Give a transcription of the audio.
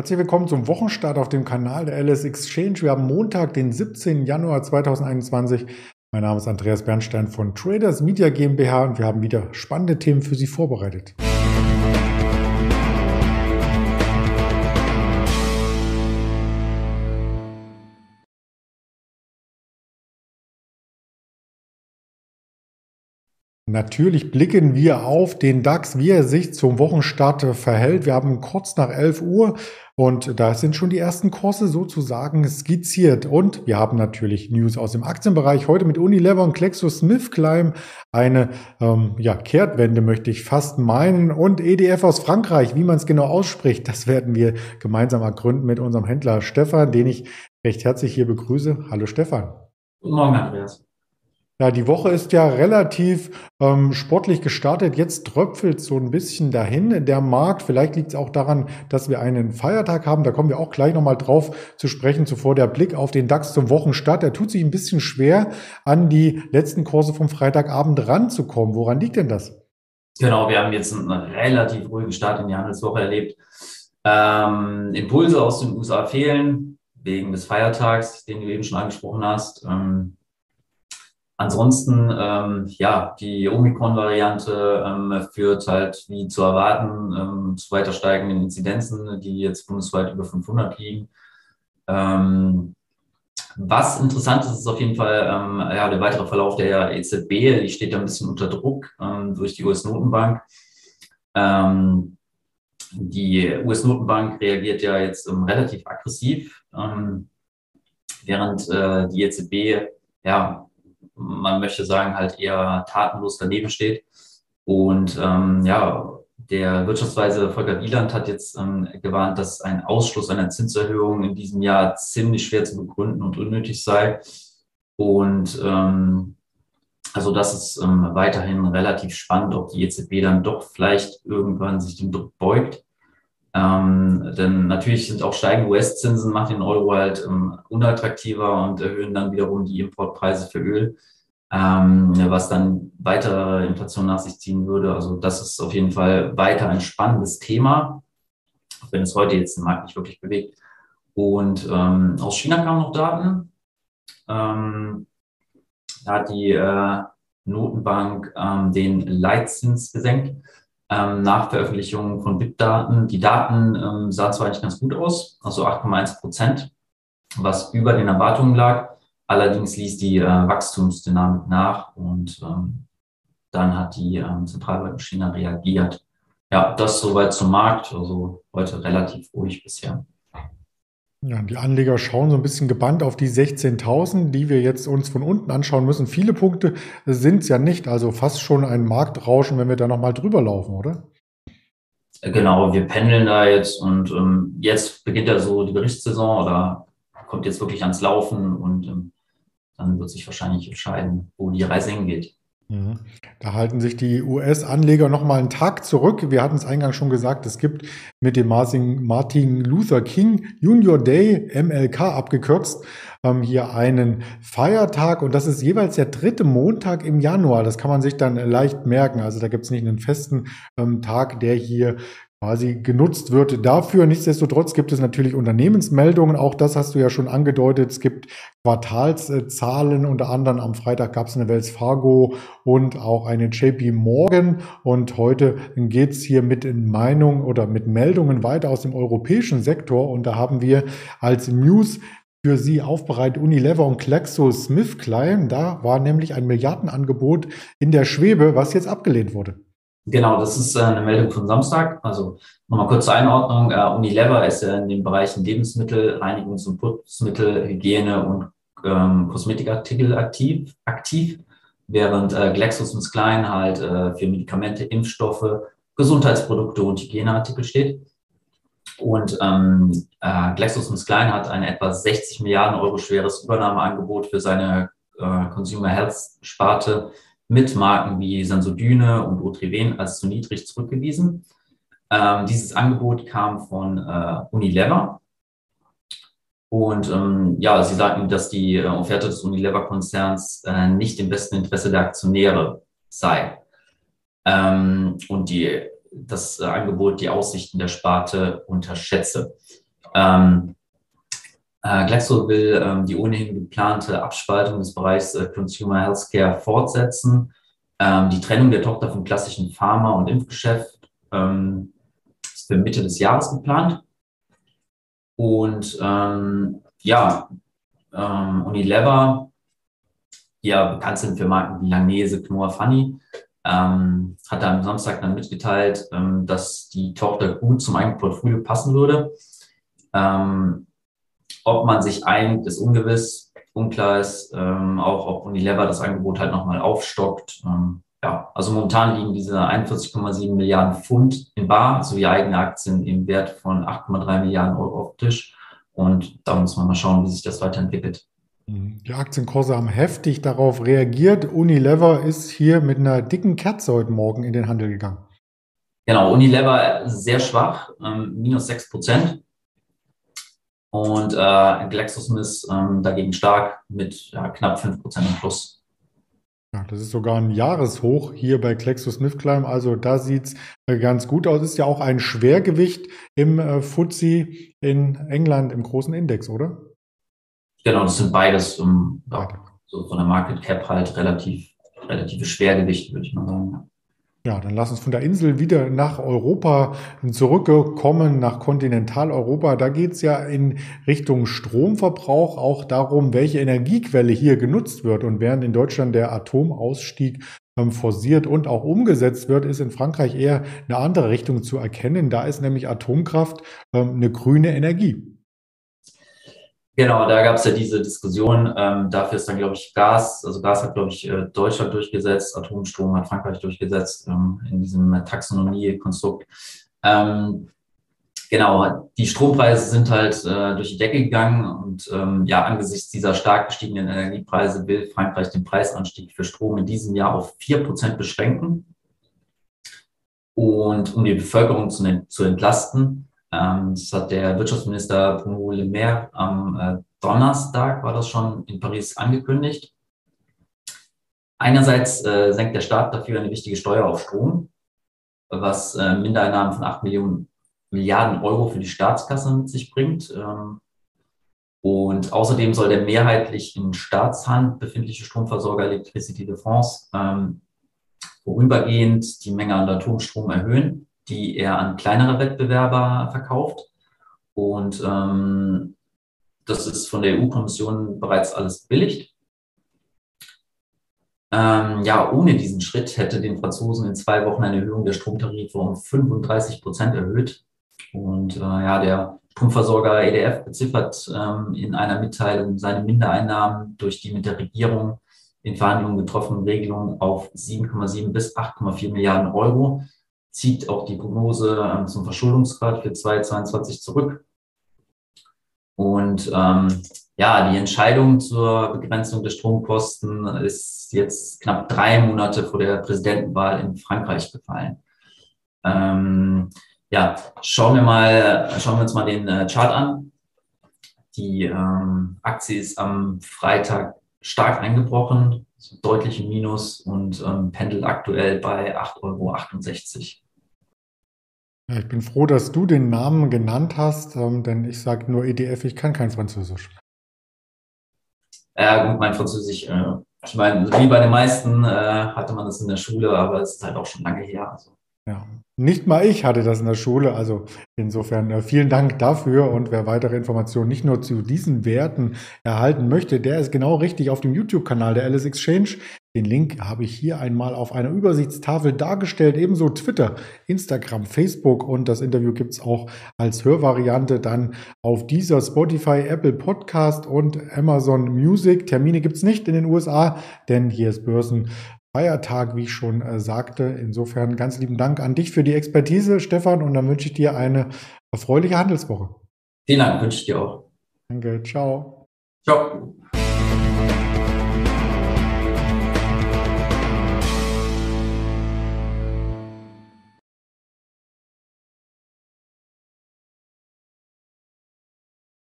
Herzlich willkommen zum Wochenstart auf dem Kanal der LS Exchange. Wir haben Montag, den 17. Januar 2021. Mein Name ist Andreas Bernstein von Traders Media GmbH und wir haben wieder spannende Themen für Sie vorbereitet. Natürlich blicken wir auf den DAX, wie er sich zum Wochenstart verhält. Wir haben kurz nach 11 Uhr und da sind schon die ersten Kurse sozusagen skizziert. Und wir haben natürlich News aus dem Aktienbereich. Heute mit Unilever und Climb eine ähm, ja, Kehrtwende, möchte ich fast meinen. Und EDF aus Frankreich, wie man es genau ausspricht, das werden wir gemeinsam ergründen mit unserem Händler Stefan, den ich recht herzlich hier begrüße. Hallo Stefan. Guten Morgen, Andreas. Ja, die Woche ist ja relativ ähm, sportlich gestartet. Jetzt tröpfelt so ein bisschen dahin der Markt. Vielleicht liegt es auch daran, dass wir einen Feiertag haben. Da kommen wir auch gleich nochmal drauf zu sprechen. Zuvor der Blick auf den DAX zum Wochenstart. Der tut sich ein bisschen schwer, an die letzten Kurse vom Freitagabend ranzukommen. Woran liegt denn das? Genau, wir haben jetzt einen relativ ruhigen Start in die Handelswoche erlebt. Ähm, Impulse aus den USA fehlen, wegen des Feiertags, den du eben schon angesprochen hast. Ähm, Ansonsten, ähm, ja, die Omikron-Variante ähm, führt halt, wie zu erwarten, ähm, zu weiter steigenden Inzidenzen, die jetzt bundesweit über 500 liegen. Ähm, was interessant ist, ist auf jeden Fall ähm, ja, der weitere Verlauf der EZB. Die steht da ein bisschen unter Druck ähm, durch die US-Notenbank. Die US-Notenbank reagiert ja jetzt relativ aggressiv, während äh, die EZB ja man möchte sagen, halt eher tatenlos daneben steht. Und ähm, ja, der Wirtschaftsweise Volker Wieland hat jetzt ähm, gewarnt, dass ein Ausschluss einer Zinserhöhung in diesem Jahr ziemlich schwer zu begründen und unnötig sei. Und ähm, also das ist ähm, weiterhin relativ spannend, ob die EZB dann doch vielleicht irgendwann sich dem Druck beugt. Ähm, denn natürlich sind auch steigende US-Zinsen machen den Euro halt ähm, unattraktiver und erhöhen dann wiederum die Importpreise für Öl, ähm, was dann weitere Inflation nach sich ziehen würde. Also das ist auf jeden Fall weiter ein spannendes Thema, auch wenn es heute jetzt den Markt nicht wirklich bewegt. Und ähm, aus China kamen noch Daten. Ähm, da hat die äh, Notenbank ähm, den Leitzins gesenkt ähm, nach Veröffentlichung von BIP-Daten. Die Daten ähm, sahen zwar eigentlich ganz gut aus, also 8,1 Prozent, was über den Erwartungen lag. Allerdings ließ die äh, Wachstumsdynamik nach und ähm, dann hat die ähm, Zentralbank China reagiert. Ja, das soweit zum Markt. Also heute relativ ruhig bisher. Ja, die Anleger schauen so ein bisschen gebannt auf die 16.000, die wir jetzt uns von unten anschauen müssen. Viele Punkte sind es ja nicht, also fast schon ein Marktrauschen, wenn wir da nochmal drüber laufen, oder? Genau, wir pendeln da jetzt und ähm, jetzt beginnt ja so die Berichtssaison oder kommt jetzt wirklich ans Laufen und ähm, dann wird sich wahrscheinlich entscheiden, wo die Reise hingeht. Mhm. Da halten sich die US-Anleger noch mal einen Tag zurück. Wir hatten es eingangs schon gesagt, es gibt mit dem Martin Luther King Junior Day, MLK abgekürzt, ähm, hier einen Feiertag und das ist jeweils der dritte Montag im Januar. Das kann man sich dann leicht merken. Also da gibt es nicht einen festen ähm, Tag, der hier quasi genutzt wird dafür. Nichtsdestotrotz gibt es natürlich Unternehmensmeldungen. Auch das hast du ja schon angedeutet. Es gibt Quartalszahlen. Unter anderem am Freitag gab es eine Wells Fargo und auch eine JP Morgan. Und heute geht es hier mit Meinung oder mit Meldungen weiter aus dem europäischen Sektor. Und da haben wir als News für Sie aufbereitet Unilever und GlaxoSmithKline. Da war nämlich ein Milliardenangebot in der Schwebe, was jetzt abgelehnt wurde. Genau, das ist äh, eine Meldung von Samstag. Also nochmal kurz zur Einordnung. Uh, Unilever ist ja in den Bereichen Lebensmittel, Reinigungs- und Putzmittel, Hygiene und ähm, Kosmetikartikel aktiv, aktiv während äh, GlaxoSmithKline halt äh, für Medikamente, Impfstoffe, Gesundheitsprodukte und Hygieneartikel steht. Und ähm, äh, GlaxoSmithKline hat ein etwa 60 Milliarden Euro schweres Übernahmeangebot für seine äh, Consumer Health Sparte mit Marken wie Sansodyne und Otriven als zu niedrig zurückgewiesen. Ähm, dieses Angebot kam von äh, Unilever. Und ähm, ja, sie sagten, dass die äh, Offerte des Unilever-Konzerns äh, nicht im besten Interesse der Aktionäre sei. Ähm, und die, das äh, Angebot die Aussichten der Sparte unterschätze. Ähm, äh, Glaxo will ähm, die ohnehin geplante Abspaltung des Bereichs äh, Consumer Healthcare fortsetzen. Ähm, die Trennung der Tochter vom klassischen Pharma- und Impfgeschäft ähm, ist für Mitte des Jahres geplant. Und ähm, ja, ähm, Unilever, die ja bekannt sind für Marken wie Langnese, Knorr, Funny, ähm, hat am Samstag dann mitgeteilt, ähm, dass die Tochter gut zum eigenen Portfolio passen würde. Ähm, ob man sich einigt, ist ungewiss. Unklar ist ähm, auch, ob Unilever das Angebot halt nochmal aufstockt. Ähm, ja, also momentan liegen diese 41,7 Milliarden Pfund in Bar sowie eigene Aktien im Wert von 8,3 Milliarden Euro auf Tisch. Und da muss man mal schauen, wie sich das weiterentwickelt. Die Aktienkurse haben heftig darauf reagiert. Unilever ist hier mit einer dicken Kerze heute Morgen in den Handel gegangen. Genau, Unilever sehr schwach, ähm, minus 6 Prozent. Und äh, GlaxoSmith ähm, dagegen stark mit ja, knapp 5 Prozent im Plus. Ja, das ist sogar ein Jahreshoch hier bei GlaxoSmithKline. Also da sieht es äh, ganz gut aus. Ist ja auch ein Schwergewicht im äh, FTSE in England im großen Index, oder? Genau, das sind beides um, ja, so von der Market Cap halt relativ, relative Schwergewichte, würde ich mal sagen. Ja, dann lass uns von der Insel wieder nach Europa zurückkommen, nach Kontinentaleuropa. Da geht's ja in Richtung Stromverbrauch auch darum, welche Energiequelle hier genutzt wird. Und während in Deutschland der Atomausstieg ähm, forciert und auch umgesetzt wird, ist in Frankreich eher eine andere Richtung zu erkennen. Da ist nämlich Atomkraft ähm, eine grüne Energie. Genau, da gab es ja diese Diskussion. Ähm, dafür ist dann, glaube ich, Gas, also Gas hat, glaube ich, äh, Deutschland durchgesetzt, Atomstrom hat Frankreich durchgesetzt ähm, in diesem Taxonomie-Konstrukt. Ähm, genau, die Strompreise sind halt äh, durch die Decke gegangen und ähm, ja, angesichts dieser stark gestiegenen Energiepreise will Frankreich den Preisanstieg für Strom in diesem Jahr auf vier Prozent beschränken. Und um die Bevölkerung zu, zu entlasten, ähm, das hat der Wirtschaftsminister Bruno Le Maire am äh, Donnerstag, war das schon in Paris angekündigt. Einerseits äh, senkt der Staat dafür eine wichtige Steuer auf Strom, was äh, Mindereinnahmen von 8 Millionen Milliarden Euro für die Staatskasse mit sich bringt. Ähm, und außerdem soll der mehrheitlich in Staatshand befindliche Stromversorger Electricity de France ähm, vorübergehend die Menge an Atomstrom erhöhen die er an kleinere Wettbewerber verkauft. Und ähm, das ist von der EU-Kommission bereits alles billigt. Ähm, ja, ohne diesen Schritt hätte den Franzosen in zwei Wochen eine Erhöhung der Stromtarife um 35 Prozent erhöht. Und äh, ja, der Stromversorger EDF beziffert ähm, in einer Mitteilung seine Mindereinnahmen durch die mit der Regierung in Verhandlungen getroffenen Regelungen auf 7,7 bis 8,4 Milliarden Euro zieht auch die Prognose ähm, zum Verschuldungsgrad für 2022 zurück. Und ähm, ja, die Entscheidung zur Begrenzung der Stromkosten ist jetzt knapp drei Monate vor der Präsidentenwahl in Frankreich gefallen. Ähm, ja, schauen wir mal, schauen wir uns mal den äh, Chart an. Die ähm, Aktie ist am Freitag stark eingebrochen, so deutlich im Minus und ähm, pendelt aktuell bei 8,68 Euro. Ja, ich bin froh, dass du den Namen genannt hast, ähm, denn ich sage nur EDF, ich kann kein Französisch. Ja, gut, mein Französisch, äh, ich meine, wie bei den meisten äh, hatte man das in der Schule, aber es ist halt auch schon lange her. Also. Ja, nicht mal ich hatte das in der Schule. Also insofern äh, vielen Dank dafür. Und wer weitere Informationen nicht nur zu diesen Werten erhalten möchte, der ist genau richtig auf dem YouTube-Kanal der Alice Exchange. Den Link habe ich hier einmal auf einer Übersichtstafel dargestellt. Ebenso Twitter, Instagram, Facebook und das Interview gibt es auch als Hörvariante dann auf dieser Spotify, Apple Podcast und Amazon Music. Termine gibt es nicht in den USA, denn hier ist Börsen Feiertag, wie ich schon äh, sagte. Insofern ganz lieben Dank an dich für die Expertise, Stefan, und dann wünsche ich dir eine erfreuliche Handelswoche. Vielen Dank, wünsche ich dir auch. Danke, ciao. Ciao.